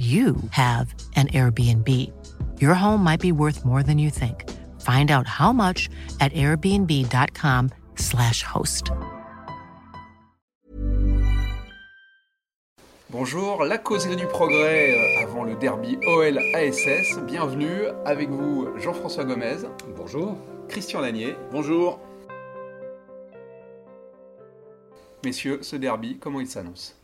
you have an Airbnb. Your home might be worth more than you think. Find out how much at airbnb.com/slash host. Bonjour, la causerie du progrès euh, avant le derby OL-ASS. Bienvenue avec vous Jean-François Gomez. Bonjour. Christian Lanier. Bonjour. Messieurs, ce derby, comment il s'annonce?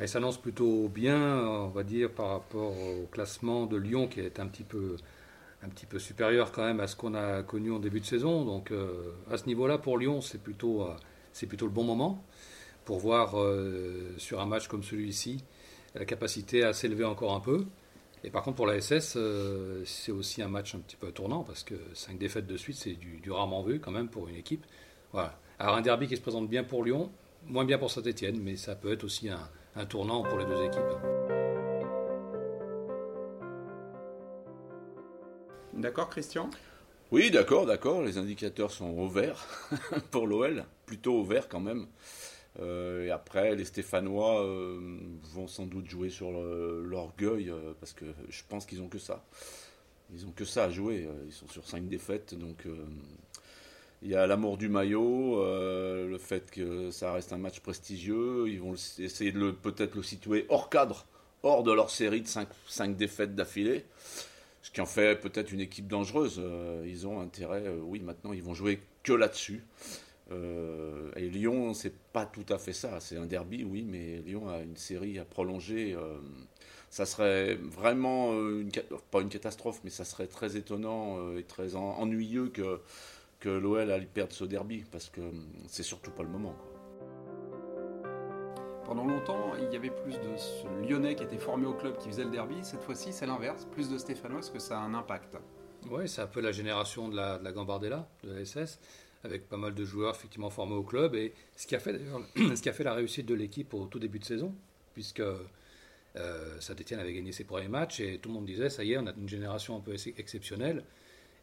Il s'annonce plutôt bien, on va dire, par rapport au classement de Lyon qui est un petit peu, supérieur quand même à ce qu'on a connu en début de saison. Donc euh, à ce niveau-là, pour Lyon, c'est plutôt, euh, c'est plutôt le bon moment pour voir euh, sur un match comme celui-ci la capacité à s'élever encore un peu. Et par contre, pour la SS, c'est aussi un match un petit peu tournant parce que cinq défaites de suite, c'est du, du, rarement vu quand même pour une équipe. Voilà. Alors un derby qui se présente bien pour Lyon, moins bien pour Saint-Etienne, mais ça peut être aussi un, un tournant pour les deux équipes. D'accord, Christian? Oui, d'accord, d'accord. Les indicateurs sont au vert pour l'OL, plutôt au vert quand même. Euh, et après, les Stéphanois euh, vont sans doute jouer sur l'orgueil euh, parce que je pense qu'ils ont que ça. Ils ont que ça à jouer. Ils sont sur cinq défaites, donc il y a l'amour du maillot, euh, le fait que ça reste un match prestigieux. Ils vont essayer de peut-être le situer hors cadre, hors de leur série de 5, défaites d'affilée. Ce qui en fait peut-être une équipe dangereuse. Euh, ils ont intérêt, euh, oui, maintenant ils vont jouer que là-dessus. et Lyon, c'est pas tout à fait ça. C'est un derby, oui, mais Lyon a une série à prolonger. ça serait vraiment, pas une catastrophe, mais ça serait très étonnant et très ennuyeux que que l'OL allait perdre ce derby parce que c'est surtout pas le moment. Pendant longtemps, il y avait plus de ce Lyonnais qui était formé au club qui faisait le derby. Cette fois-ci, c'est l'inverse. Plus de Stéphanois, est-ce que ça a un impact Oui, c'est un peu la génération de la, de la Gambardella, de la SS, avec pas mal de joueurs effectivement formés au club. Et ce qui a fait, ce qui a fait la réussite de l'équipe au tout début de saison, puisque euh, Saint-Etienne avait gagné ses premiers matchs et tout le monde disait ça y est, on a une génération un peu exceptionnelle.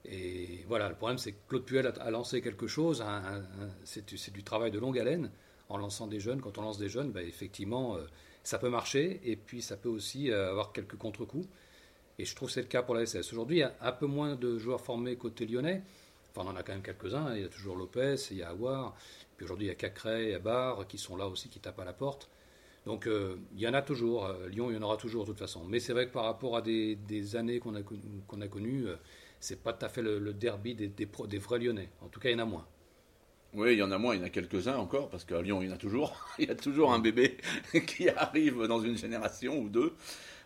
Et voilà, le problème, c'est que Claude Puel a, lancé quelque chose, c'est du travail de longue haleine, en lançant des jeunes. Quand on lance des jeunes, bah, effectivement, euh, ça peut marcher, et puis ça peut aussi euh, avoir quelques contre-coups. Et je trouve que c'est le cas pour la SS. Aujourd'hui, il y a un peu moins de joueurs formés côté lyonnais. Enfin, on en a quand même quelques-uns. Il y a toujours Lopez, il y a Aouar. Puis aujourd'hui, il y a Cacré, il y a Barre, qui sont là aussi, qui tapent à la porte. Donc, euh, il y en a toujours. Lyon, il y en aura toujours de toute façon. Mais c'est vrai que par rapport à des, années qu'on a, a connues, c'est pas tout à fait le, derby des, des, vrais Lyonnais. En tout cas, il y en a moins. Oui, il y en a moins, il y en a quelques-uns encore, parce qu'à Lyon, il y en a toujours. il y a toujours un bébé qui arrive dans une génération ou deux.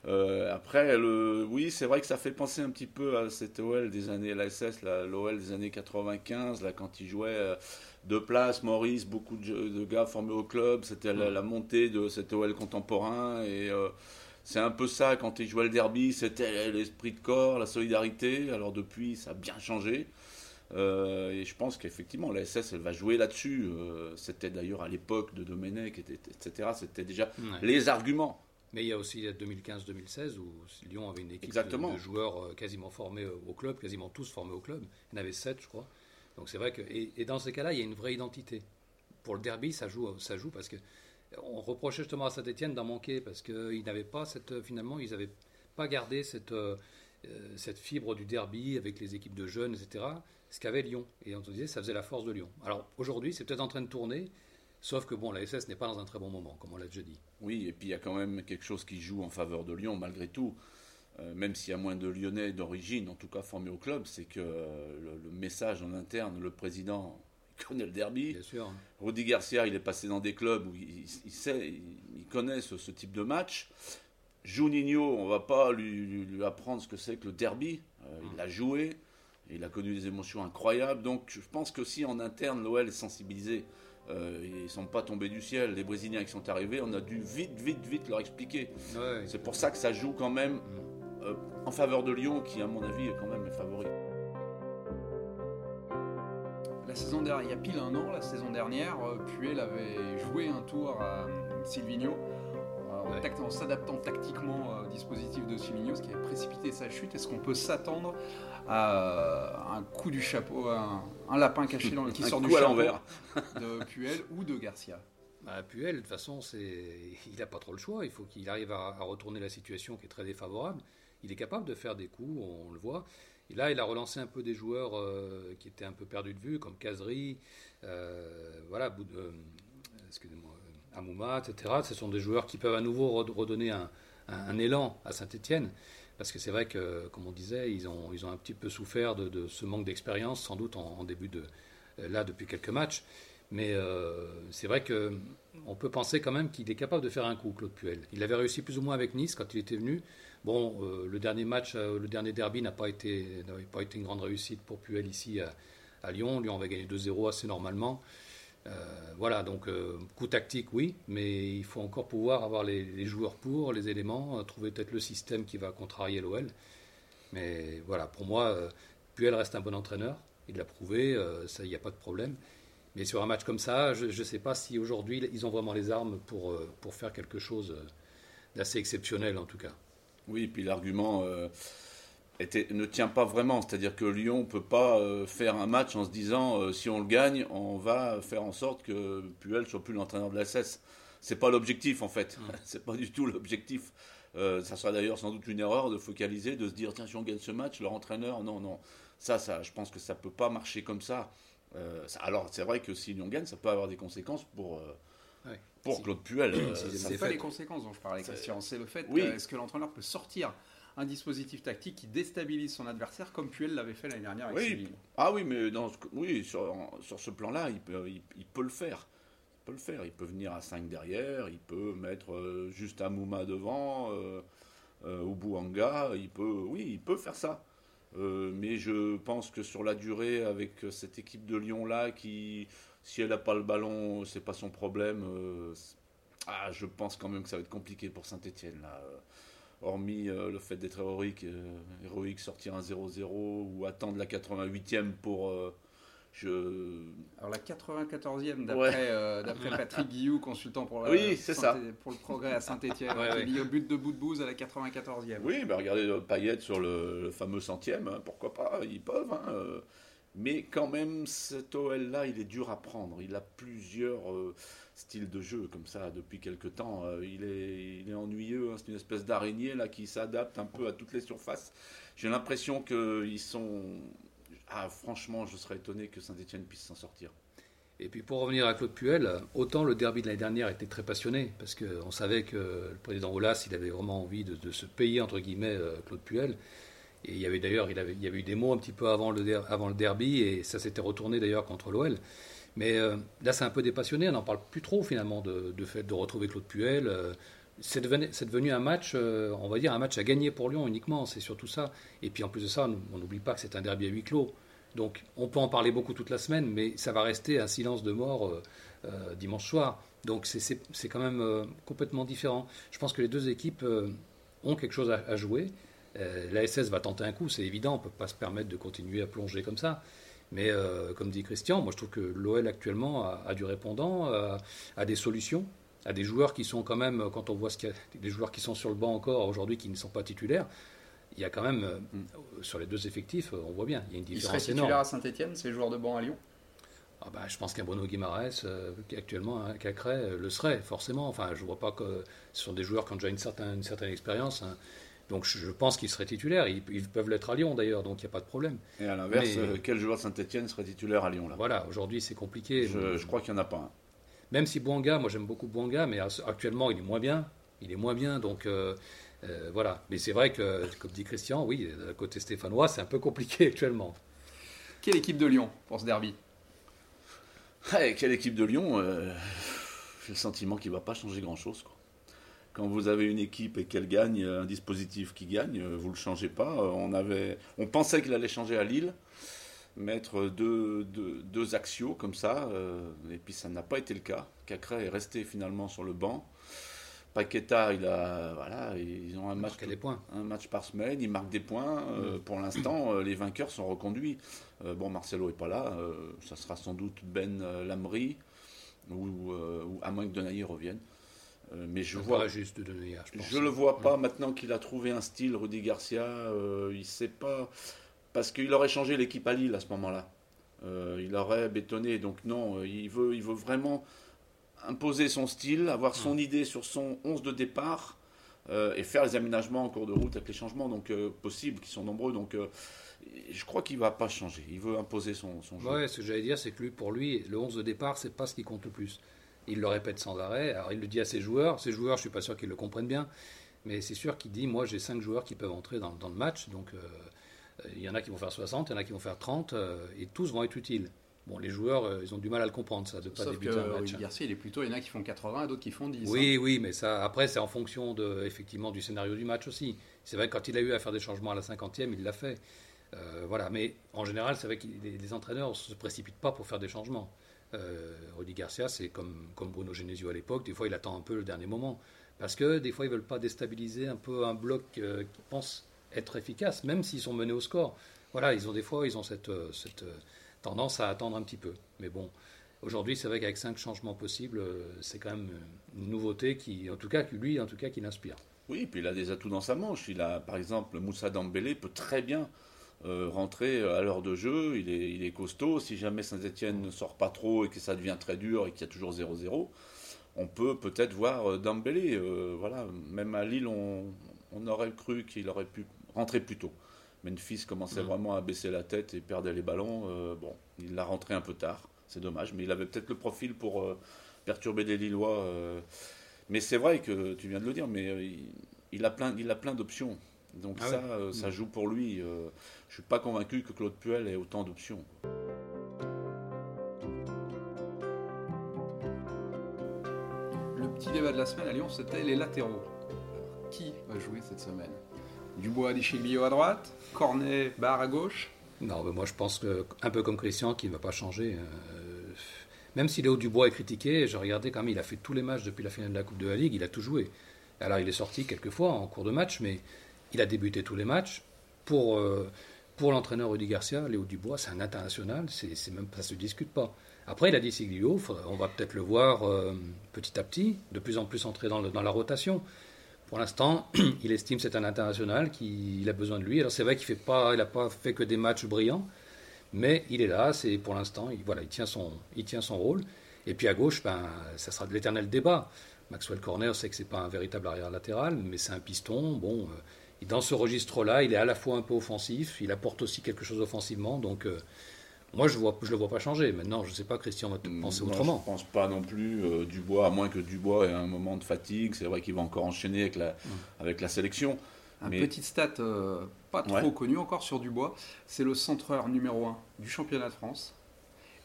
Euh, après, le, oui, c'est vrai que ça fait penser un petit peu à cette OL des années, la SS, l'OL des années 95, là, quand il jouait euh, deux places, Maurice, beaucoup de, gars formés au club, c'était la, montée de cet OL contemporain, et euh, c'est un peu ça, quand il jouait le derby, c'était l'esprit de corps, la solidarité. Alors depuis, ça a bien changé. Euh, et je pense qu'effectivement, la SS, elle va jouer là-dessus. Euh, c'était d'ailleurs à l'époque de Domenech, etc. C'était déjà les arguments. Mais il y a aussi 2015-2016 où Lyon avait une équipe de, joueurs euh, quasiment formés au club, quasiment tous formés au club. Il y en avait sept, je crois. Donc c'est vrai que. Et, et dans ces cas-là, il y a une vraie identité. Pour le derby, ça joue, ça joue parce que on reprochait justement à Saint-Etienne d'en manquer parce qu'ils n'avaient pas cette, finalement, ils n'avaient pas gardé cette, euh, cette fibre du derby avec les équipes de jeunes, etc. Ce qu'avait Lyon. Et on se disait, ça faisait la force de Lyon. Alors aujourd'hui, c'est peut-être en train de tourner, sauf que bon, la SS n'est pas dans un très bon moment, comme on l'a déjà dit. Oui, et puis il y a quand même quelque chose qui joue en faveur de Lyon, malgré tout. Euh, même s'il y a moins de Lyonnais d'origine, en tout cas formés au club, c'est que euh, le, message en interne, le président connaît le derby. Bien sûr. Rudy Garcia, il est passé dans des clubs où il, sait, il, connaît ce, type de match. Juninho, on va pas lui, apprendre ce que c'est que le derby. Euh, il l'a joué, il a connu des émotions incroyables. Donc je pense que si en interne l'OL est sensibilisé, euh, ils ne sont pas tombés du ciel. Les Brésiliens qui sont arrivés, on a dû vite, vite, vite leur expliquer. C'est pour ça que ça joue quand même en faveur de Lyon, qui à mon avis est quand même favori. La saison dernière, il y a pile un an, la saison dernière, Puel avait joué un tour à Silvigno en, s'adaptant tactiquement au dispositif de Silvigno, ce qui a précipité sa chute. Est-ce qu'on peut s'attendre à un coup du chapeau, un, un lapin caché dans le qui sort du chapeau de Puel ou de Garcia? Bah, Puel, de toute façon, il n'a pas trop le choix. Il faut qu'il arrive à, retourner la situation qui est très défavorable. Il est capable de faire des coups, on le voit. Et là, il a relancé un peu des joueurs euh, qui étaient un peu perdus de vue, comme Kazri, euh, voilà, euh, Amouma, etc. Ce sont des joueurs qui peuvent à nouveau redonner un, élan à Saint-Etienne. Parce que c'est vrai que, comme on disait, ils ont, ils ont un petit peu souffert de, ce manque d'expérience, sans doute en, début de. là, depuis quelques matchs. Mais c'est vrai qu'on peut penser quand même qu'il est capable de faire un coup, Claude Puel. Il avait réussi plus ou moins avec Nice quand il était venu. Bon, euh, le dernier match, euh, le dernier derby n'a pas été, pas été une grande réussite pour Puel ici à, Lyon. Lyon avait gagné 2-0 assez normalement. voilà, donc coup tactique, oui, mais il faut encore pouvoir avoir les, joueurs pour, les éléments, trouver peut-être le système qui va contrarier l'OL. Mais voilà, pour moi, Puel reste un bon entraîneur. Il l'a prouvé, il n'y a pas de problème. Mais sur un match comme ça, je ne sais pas si aujourd'hui ils ont vraiment les armes pour, euh, pour faire quelque chose euh, d'assez exceptionnel en tout cas. Oui, puis l'argument euh, ne tient pas vraiment. C'est-à-dire que Lyon ne peut pas faire un match en se disant si on le gagne, on va faire en sorte que Puel soit plus l'entraîneur de la SS. C'est pas l'objectif en fait. C'est pas du tout l'objectif. ça sera d'ailleurs sans doute une erreur de focaliser, de se dire tiens si on gagne ce match, leur entraîneur, non non. Ça, ça, je pense que ça peut pas marcher comme ça. Euh, alors, c'est vrai que si Lyon gagne, ça peut avoir des conséquences pour, euh, pour Claude Puel. Euh, c'est pas les conséquences dont je parlais, Christian. C'est le fait est ce que l'entraîneur peut sortir un dispositif tactique qui déstabilise son adversaire comme Puel l'avait fait l'année dernière avec oui. Ah oui, mais dans, oui, sur, sur ce plan-là, il peut, il, peut le faire. Il peut le faire. Il peut venir à 5 derrière, il peut mettre juste Amouma devant, ou Bouanga. Il peut, oui, il peut faire ça. Euh, mais je pense que sur la durée, avec cette équipe de Lyon là, qui, si elle n'a pas le ballon, c'est pas son problème. Euh, ah, je pense quand même que ça va être compliqué pour Saint-Etienne là. Hormis euh, le fait d'être héroïque, héroïque, sortir un 0-0 ou attendre la 88e pour alors la 94e euh, d'après Patrick Guillou, consultant pour, oui, pour le progrès à Saint-Etienne, ouais, ouais. au but de bout de bouse à la 94e. Oui, bah regardez euh, Payet sur le, fameux centième, hein, pourquoi pas, ils peuvent. Hein, euh. Mais quand même, cet OL-là, il est dur à prendre. Il a plusieurs styles de jeu comme ça depuis quelque temps. il, est, il est ennuyeux, hein, c'est une espèce d'araignée là qui s'adapte un peu à toutes les surfaces. J'ai l'impression qu'ils sont ah, franchement, je serais étonné que Saint-Etienne puisse s'en sortir. Et puis pour revenir à Claude Puel, autant le derby de l'année dernière était très passionné, parce qu'on savait que le président Olas, il avait vraiment envie de, se payer, entre guillemets, euh, Claude Puel. Il y avait d'ailleurs, il, y avait eu des mots un petit peu avant le, derby, et ça s'était retourné d'ailleurs contre l'OL. Mais euh, là, c'est un peu dépassionné, on n'en parle plus trop finalement de, fait de retrouver Claude Puel. Euh, c'est devenu, un match, on va dire, un match à gagner pour Lyon uniquement, c'est surtout ça. Et puis en plus de ça, on n'oublie pas que c'est un derby à huis clos. Donc on peut en parler beaucoup toute la semaine, mais ça va rester un silence de mort euh, euh, dimanche soir. Donc c'est quand même euh, complètement différent. Je pense que les deux équipes ont quelque chose à, jouer. La SS va tenter un coup, c'est évident, on ne peut pas se permettre de continuer à plonger comme ça. Mais comme dit Christian, moi je trouve que l'OL actuellement a, du répondant, a, des solutions, a des joueurs qui sont quand même, quand on voit ce qu'il y a, des joueurs qui sont sur le banc encore aujourd'hui qui ne sont pas titulaires, il y a quand même, euh, mm. sur les deux effectifs, euh, on voit bien, il y a une différence il serait titulaire à Saint-Etienne, c'est joueur de banc à Lyon? Ah bah, Je pense qu'un Bruno Guimaraes, euh, qui actuellement, hein, Cacré, le serait, forcément. Enfin, je ne vois pas que ce sont des joueurs qui ont déjà une certaine, une certaine expérience. Hein. Donc je pense qu'ils seraient titulaires. Ils, peuvent l'être à Lyon d'ailleurs, donc il n'y a pas de problème. Et à l'inverse, quel joueur de Saint-Etienne serait titulaire à Lyon là? Voilà, aujourd'hui c'est compliqué. Je, crois qu'il n'y en a pas un. Même si Bouanga, moi j'aime beaucoup Bouanga, mais actuellement il est moins bien. Il est moins bien, donc euh, voilà. Mais c'est vrai que, comme dit Christian, oui, côté stéphanois, c'est un peu compliqué actuellement. Quelle équipe de Lyon pour ce derby? Quelle équipe de Lyon euh, J'ai le sentiment qu'il ne va pas changer grand-chose. Quand vous avez une équipe et qu'elle gagne, un dispositif qui gagne, vous ne le changez pas. On, avait, on pensait qu'il allait changer à Lille, mettre deux, deux, axios comme ça, euh, et puis ça n'a pas été le cas. Cacré est resté finalement sur le banc. Paqueta, il a, voilà, ils ont un match, des points. un match par semaine, ils marquent des points. Euh, pour l'instant, les vainqueurs sont reconduits. bon, Marcelo est pas là, ça sera sans doute Ben Lamry, ou, à moins que Denayer revienne. Mais je vois, juste de je, je le vois pas maintenant qu'il a trouvé un style, Rudy Garcia. il sait pas parce qu'il aurait changé l'équipe à Lille à ce moment-là. il aurait bétonné. Donc non, il veut, il veut vraiment imposer son style, avoir son idée sur son 11 de départ euh, et faire les aménagements en cours de route avec les changements donc euh, possibles, qui sont nombreux. Donc euh, je crois qu'il va pas changer. Il veut imposer son, son jeu. Ouais, ce que j'allais dire, c'est que lui, pour lui, le 11 de départ, c'est pas ce qui compte le plus. Il le répète sans arrêt. Alors il le dit à ses joueurs. Ses joueurs, je suis pas sûr qu'ils le comprennent bien, mais c'est sûr qu'il dit, moi, j'ai 5 joueurs qui peuvent entrer dans, dans le match, donc il y en a qui vont faire 60, il y en a qui vont faire 30, et tous vont être utiles. Bon, les joueurs, euh, ils ont du mal à le comprendre, ça, de pas Sauf débuter un match. Garcia, il est plutôt, il y en a qui font 80 et d'autres qui font 10. Oui, hein. oui, mais ça, après, c'est en fonction de, effectivement du scénario du match aussi. C'est vrai que quand il a eu à faire des changements à la 50e, il l'a fait. Euh, voilà, mais en général, c'est vrai que les, entraîneurs ne se précipitent pas pour faire des changements. Euh, Garcia, c'est comme, Bruno Genesio à l'époque, des fois il attend un peu le dernier moment. Parce que des fois, ils ne veulent pas déstabiliser un peu un bloc euh, qui pense être efficace, même s'ils sont menés au score. Voilà, ils ont des fois, ils ont cette, cette tendance à attendre un petit peu. Mais bon, aujourd'hui, c'est vrai qu'avec cinq changements possibles, euh, c'est quand même une nouveauté qui, en tout cas, lui, en tout cas, qui l'inspire. Oui, puis il a des atouts dans sa manche. Il a, par exemple, Moussa Dambélé peut très bien euh, rentrer à l'heure de jeu. Il est, il est costaud. Si jamais Saint-Etienne ne sort pas trop et que ça devient très dur et qu'il y a toujours 0-0, on peut peut-être voir euh, Dambélé. voilà, même à Lille, on, on aurait cru qu'il aurait pu rentrer plus tôt. Memphis commençait mm. vraiment à baisser la tête et perdait les ballons. Euh, bon, il l'a rentré un peu tard, c'est dommage, mais il avait peut-être le profil pour euh, perturber les Lillois. Euh. mais c'est vrai que tu viens de le dire, mais il, a plein, il a plein d'options. Donc ah ça, ça mm. joue pour lui. je suis pas convaincu que Claude Puel ait autant d'options. Le petit débat de la semaine à Lyon, c'était les latéraux. qui va jouer cette semaine? Dubois Deschilio à droite, Cornet barre à gauche? Non, mais moi je pense que, un peu comme Christian, qui ne va pas changer. Euh, même si Léo Dubois est critiqué, je regardais quand même, il a fait tous les matchs depuis la finale de la Coupe de la Ligue, il a tout joué. Alors il est sorti quelques fois en cours de match, mais il a débuté tous les matchs. Pour, euh, pour l'entraîneur Rudy Garcia, Léo Dubois, c'est un international, c'est, même, ça ne se discute pas. Après, il a dit Siglio, on va peut-être le voir euh, petit à petit, de plus en plus entrer dans, dans la rotation. Pour l'instant, il estime c'est un international, qu'il a besoin de lui. Alors c'est vrai qu'il n'a pas, pas fait que des matchs brillants, mais il est là. C'est pour l'instant, il, voilà, il tient son, il tient son rôle. Et puis à gauche, ben, ça sera de l'éternel débat. Maxwell Corner sait que c'est pas un véritable arrière latéral, mais c'est un piston. Bon, euh, dans ce registre-là, il est à la fois un peu offensif, il apporte aussi quelque chose offensivement. Donc euh, moi, je ne je le vois pas changer. Maintenant, je ne sais pas, Christian va mm, penser autrement. Je ne pense pas non plus euh, Dubois, à moins que Dubois ait un moment de fatigue. C'est vrai qu'il va encore enchaîner avec la, mm. avec la sélection. Un petit stat euh, pas trop connu encore sur Dubois, c'est le centreur numéro 1 du championnat de France.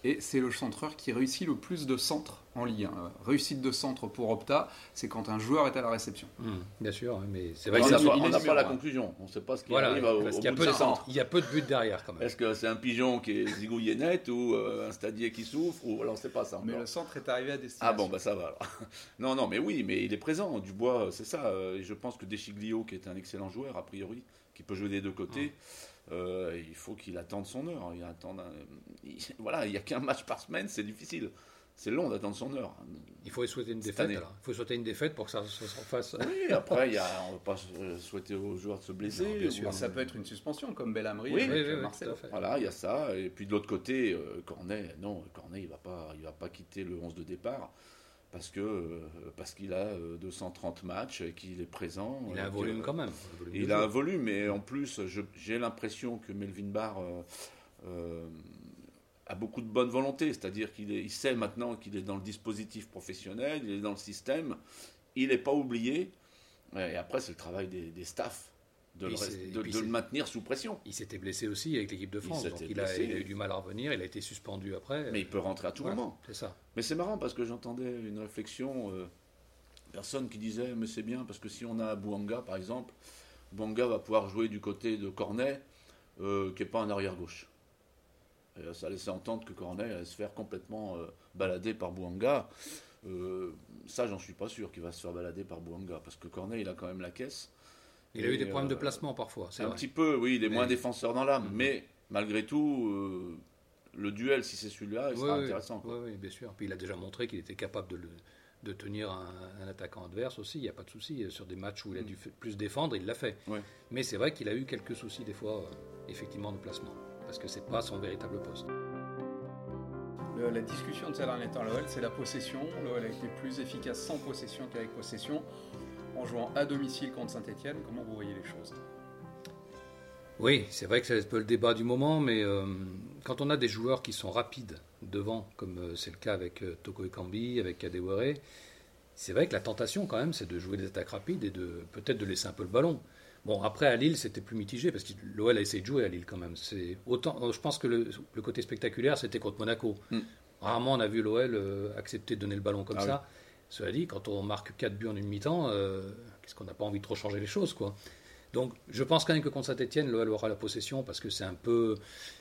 Et c'est le centreur qui réussit le plus de centres en Ligue 1. Réussite de centre pour Opta, c'est quand un joueur est à la réception. Hmm, bien sûr, mais c'est vrai on n'a pas, la conclusion. On ne sait pas ce qui arrive au, bout de, de centre. Il y a peu de buts derrière quand même. Est-ce que c'est un pigeon qui est zigouillé net ou euh, un stadier qui souffre ou alors on ne sait pas ça. Mais le centre est arrivé à destination. Ah bon, bah ça va alors. non, non, mais oui, mais il est présent. Dubois, c'est ça. Et je pense que Deschiglio, qui est un excellent joueur a priori, qui peut jouer des deux côtés. Euh, il faut qu'il attende son heure. Il attend voilà, il n'y a qu'un match par semaine, c'est difficile. C'est long d'attendre son heure. Il faut souhaiter une défaite. Il faut souhaiter une défaite pour que ça, se fasse. Oui, après, y a, on ne va pas souhaiter aux joueurs de se blesser. ça peut être une suspension, comme Belhamri oui, oui, Marcel. Voilà, il y a ça. Et puis de l'autre côté, euh, Cornet, non, Cornet, il ne va, pas, il va pas quitter le 11 de départ parce que euh, parce qu'il a 230 euh, matchs et qu'il est présent. Il a un volume quand même. il a un volume, mais en plus, j'ai l'impression que Melvin Barr euh, a beaucoup de bonne volonté, c'est-à-dire qu'il il sait maintenant qu'il est dans le dispositif professionnel, il est dans le système, il n'est pas oublié. Et après, c'est le travail des, des staffs de, le, maintenir sous pression. Il s'était blessé aussi avec l'équipe de France, il, donc il, a, eu du mal à revenir, il a été suspendu après. Mais il peut rentrer à tout moment. C'est ça. Mais c'est marrant parce que j'entendais une réflexion, euh, personne qui disait mais c'est bien parce que si on a Bouanga par exemple, Bouanga va pouvoir jouer du côté de Cornet, euh, qui n'est pas un arrière gauche. Et ça laissait entendre que Cornet allait se faire complètement euh, balader par Bouanga. Euh, ça, j'en suis pas sûr qu'il va se faire balader par Bouanga, parce que Cornet, il a quand même la caisse. Il a eu des problèmes de placement parfois, c'est Un vrai. petit peu, oui, il est Mais- moins défenseur dans l'âme, Mhm. mais malgré tout, euh, le duel, si c'est celui-là, il Oui, sera oui, intéressant. oui, oui, bien sûr. Puis il a déjà montré qu'il était capable de, le- de tenir un, un attaquant adverse aussi, il n'y a pas de souci. Sur des matchs où il a dû f- plus défendre, il l'a fait. Mais c'est vrai qu'il a eu quelques soucis des fois, euh, effectivement, de placement. Parce que c'est pas son véritable poste. Le- la discussion de ces derniers temps, l'OL, c'est la possession. L'OL a été plus efficace sans possession qu'avec possession. En jouant à domicile contre Saint-Etienne, comment vous voyez les choses? Oui, c'est vrai que c'est un peu le débat du moment, mais euh, quand on a des joueurs qui sont rapides devant, comme euh, c'est le cas avec euh, Toko Ekambi, avec Kadewere, c'est vrai que la tentation quand même, c'est de jouer des attaques rapides et de peut-être de laisser un peu le ballon. Bon, après à Lille, c'était plus mitigé parce que l'OL a essayé de jouer à Lille quand même. C'est autant, euh, je pense que le, le côté spectaculaire, c'était contre Monaco. Mm. Rarement on a vu l'OL euh, accepter de donner le ballon comme Ah ça. Cela dit, quand on marque 4 buts en une mi-temps, euh, qu'est-ce qu'on n'a pas envie de trop changer les choses, quoi. Donc, je pense quand même que contre Saint-Etienne, l'OL aura la possession parce que c'est un peu,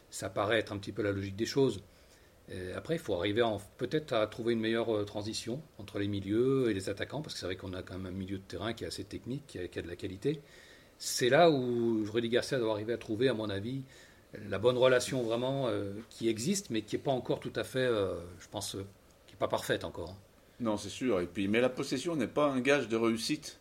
ça paraît être un petit peu la logique des choses. Et après, il faut arriver peut-être à trouver une meilleure transition entre les milieux et les attaquants parce que c'est vrai qu'on a quand même un milieu de terrain qui est assez technique, qui a, qui a de la qualité. C'est là où Rudy Garcia doit arriver à trouver, à mon avis, la bonne relation vraiment euh, qui existe, mais qui n'est pas encore tout à fait, euh, je pense, euh, qui n'est pas parfaite encore. hein. Non, c'est sûr. Et puis, mais la possession n'est pas un gage de réussite.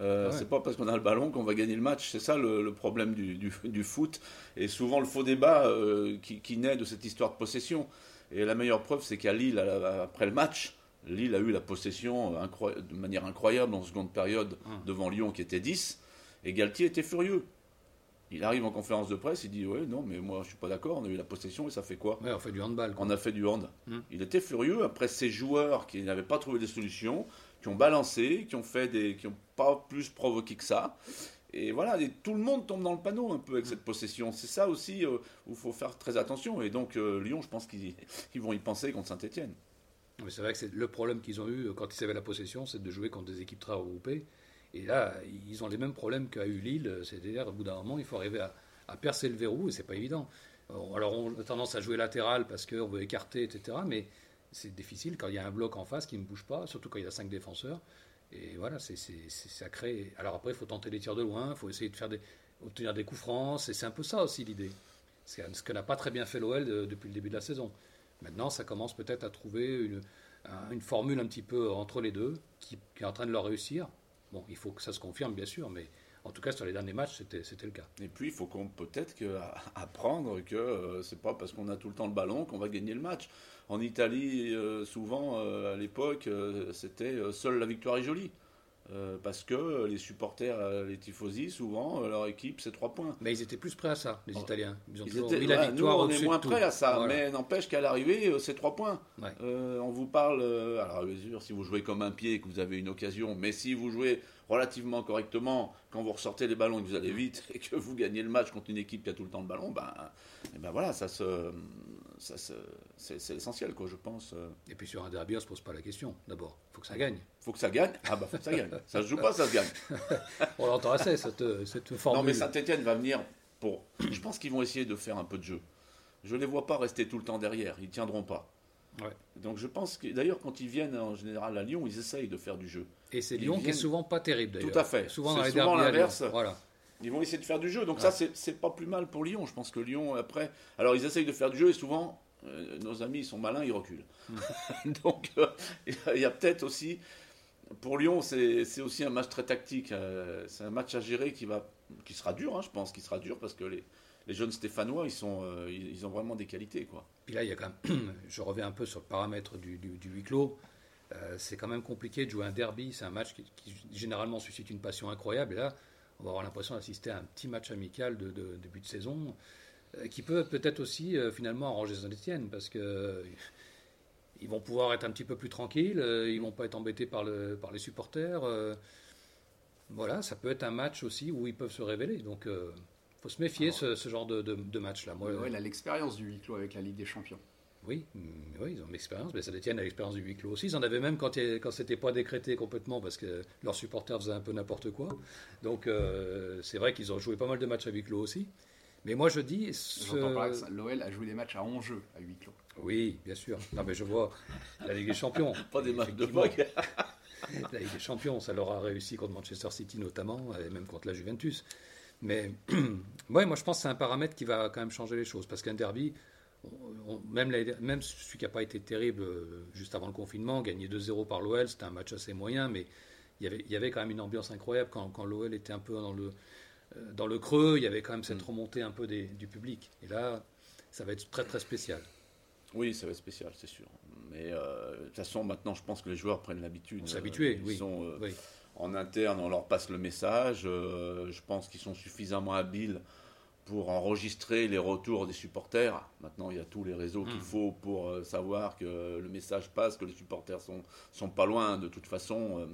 Euh, Ouais. C'est pas parce qu'on a le ballon qu'on va gagner le match. C'est ça le, le problème du, du- du foot. Et souvent le faux débat euh, qui, qui naît de cette histoire de possession. Et la meilleure preuve, c'est qu'à Lille, après le match, Lille a eu la possession de manière incroyable en seconde période Hum. devant Lyon qui était 10. Et Galtier était furieux. Il arrive en conférence de presse, il dit Ouais, non, mais moi je suis pas d'accord, on a eu la possession et ça fait quoi Ouais, on fait du handball. quoi. on a fait du hand. Mm. Il était furieux après ces joueurs qui n'avaient pas trouvé des solutions, qui ont balancé, qui ont fait des, qui ont pas plus provoqué que ça. Et voilà, et tout le monde tombe dans le panneau un peu avec cette possession. C'est ça aussi euh, où il faut faire très attention. Et donc euh, Lyon, je pense qu'ils vont y penser contre Saint-Etienne. C'est vrai que c'est le problème qu'ils ont eu euh, quand ils avaient la possession, c'est de jouer contre des équipes très regroupées. Et là, ils ont les mêmes problèmes qu'a eu Lille. euh, C'est-à-dire, au bout d'un moment, il faut arriver à, percer le verrou et c'est pas évident. Alors, on a tendance à jouer latéral parce qu'on veut écarter, etc. Mais c'est difficile quand il y a un bloc en face qui ne bouge pas, surtout quand il y a cinq défenseurs. Et voilà, c'est crée. Alors après, il faut tenter les tirs de loin, il faut essayer de faire des, obtenir des coups francs. Et c'est un peu ça aussi l'idée. C'est ce que n'a pas très bien fait l'OL de- depuis le début de la saison. Maintenant, ça commence peut-être à trouver une, un- une formule un petit peu entre les deux qui est en train de leur réussir. Bon, il faut que ça se confirme, bien sûr, mais en tout cas, sur les derniers matchs, c'était le cas. Et puis il faut qu'on peut-être apprendre que euh, c'est pas parce qu'on a tout le temps le ballon qu'on va gagner le match. En Italie, euh, souvent euh, à l'époque, c'était seule la victoire est jolie. Euh, parce que les supporters, euh, les tifosi, souvent, euh, leur équipe, c'est trois points. Mais ils étaient plus prêts à ça, les Oh. Italiens. Ils ont Ils toujours étaient- mis la ouais, victoire nous, on est moins prêts à ça, Voilà. mais n'empêche qu'à l'arrivée, c'est trois points. Ouais. Euh, on vous parle, alors bien sûr, si vous jouez comme un pied et que vous avez une occasion, mais si vous jouez relativement correctement, quand vous ressortez les ballons et que vous allez vite et que vous gagnez le match contre une équipe qui a tout le temps le ballon, ben, eh ben voilà, ça se, ça se- c'est, l'essentiel, quoi, je pense. Euh, Et puis sur un derby, on ne se pose pas la question. D'abord, il faut que ça gagne. Faut que ça gagne. Ah bah faut que ça gagne. Ça se joue pas, ça se gagne. On l'entend assez, cette, cette formule. Non mais Saint-Etienne va venir pour. Je pense qu'ils vont essayer de faire un peu de jeu. Je les vois pas rester tout le temps derrière. Ils tiendront pas. Ouais. Donc je pense que d'ailleurs quand ils viennent en général à Lyon, ils essayent de faire du jeu. Et c'est Lyon qui est souvent pas terrible d'ailleurs. Tout à fait. Souvent souvent l'inverse. Voilà. Ils vont essayer de faire du jeu. Donc ça c'est c'est pas plus mal pour Lyon. Je pense que Lyon après. Alors ils essayent de faire du jeu et souvent euh, nos amis ils sont malins, ils reculent. Donc euh, il y a peut-être aussi pour Lyon c'est c'est aussi un match très tactique. Euh, c'est un match à gérer qui va qui sera dur. hein, je pense qui sera dur parce que les les jeunes Stéphanois, ils, sont, euh, ils, ont vraiment des qualités. Quoi. Puis là, il y a quand même, je reviens un peu sur le paramètre du, huis clos. Euh, c'est quand même compliqué de jouer un derby. C'est un match qui, généralement suscite une passion incroyable. Et là, on va avoir l'impression d'assister à un petit match amical de, début de saison euh, qui peut peut-être aussi finalement arranger Saint-Etienne parce que ils vont pouvoir être un petit peu plus tranquilles. ils vont pas être embêtés par, le, par les supporters. voilà, ça peut être un match aussi où ils peuvent se révéler. Donc, faut se méfier Alors, ce, ce genre de, de, de match-là. Moi, Ouais, il a l'expérience du huis clos avec la Ligue des Champions. oui, mm, oui, ils ont l'expérience, mais Saint-Etienne a l'expérience du huis clos aussi. Ils en avaient même quand, quand c'était pas décrété complètement parce que leurs supporters faisaient un peu n'importe quoi. Donc euh, c'est vrai qu'ils ont joué pas mal de matchs à huis clos aussi. Mais moi je dis. J'entends par là que l'OL a joué des matchs à enjeu à huis clos. Oui, bien sûr. Non, mais je vois la Ligue des Champions. Pas des matchs de Effectivement. La Ligue des Champions, ça leur a réussi contre Manchester City notamment, et même contre la Juventus. Mais ouais, moi je pense que c'est un paramètre qui va quand même changer les choses. Parce qu'un derby, on- même, la- même celui qui n'a pas été terrible euh, juste avant le confinement, gagné 2-0 par l'OL, c'était un match assez moyen, mais il y avait, il y avait quand même une ambiance incroyable quand, quand l'OL était un peu dans le, euh, dans le creux, il y avait quand même cette Mm. remontée un peu des- du public. Et là, ça va être très très spécial. Oui, ça va être spécial, c'est sûr. Mais euh, de toute façon, maintenant, je pense que les joueurs prennent l'habitude. On s'est habitué, Ils oui. sont, euh, oui. En interne, on leur passe le message. Euh, je pense qu'ils sont suffisamment habiles pour enregistrer les retours des supporters. Maintenant, il y a tous les réseaux qu'il Mm. faut pour euh, savoir que le message passe, que les supporters sont, sont pas loin. De toute façon, euh,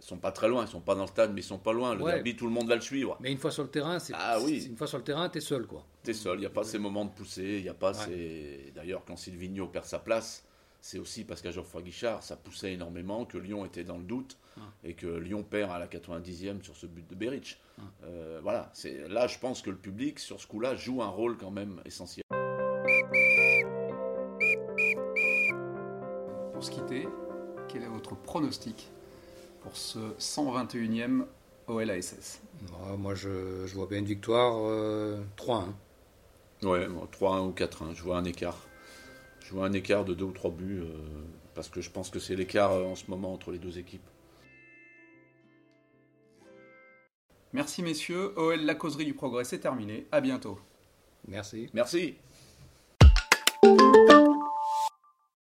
sont pas très loin. Ils sont pas dans le stade, mais ils sont pas loin. Le Ouais. derby, tout le monde va le suivre. Mais une fois sur le terrain, c'est Ah oui. une fois sur le terrain, t'es seul quoi. T'es seul, il n'y a pas ces moments de poussée, il n'y a pas Ouais. ces... D'ailleurs, quand Silvino perd sa place, c'est aussi parce qu'à Geoffroy Guichard, ça poussait énormément, que Lyon était dans le doute, Ouais. et que Lyon perd à la 90e sur ce but de Beric. Ouais. Euh, voilà, c'est là, je pense que le public, sur ce coup-là, joue un rôle quand même essentiel. Pour se quitter, quel est votre pronostic pour ce 121e OLASS Moi, moi, je, je vois bien une victoire euh, 3-1. Ouais, bon, 3-1 ou 4-1, je vois un écart. Je vois un écart de deux ou trois buts, euh, parce que je pense que c'est l'écart euh, en ce moment entre les deux équipes. Merci messieurs, OL La Causerie du Progrès c'est terminé, à bientôt. Merci. Merci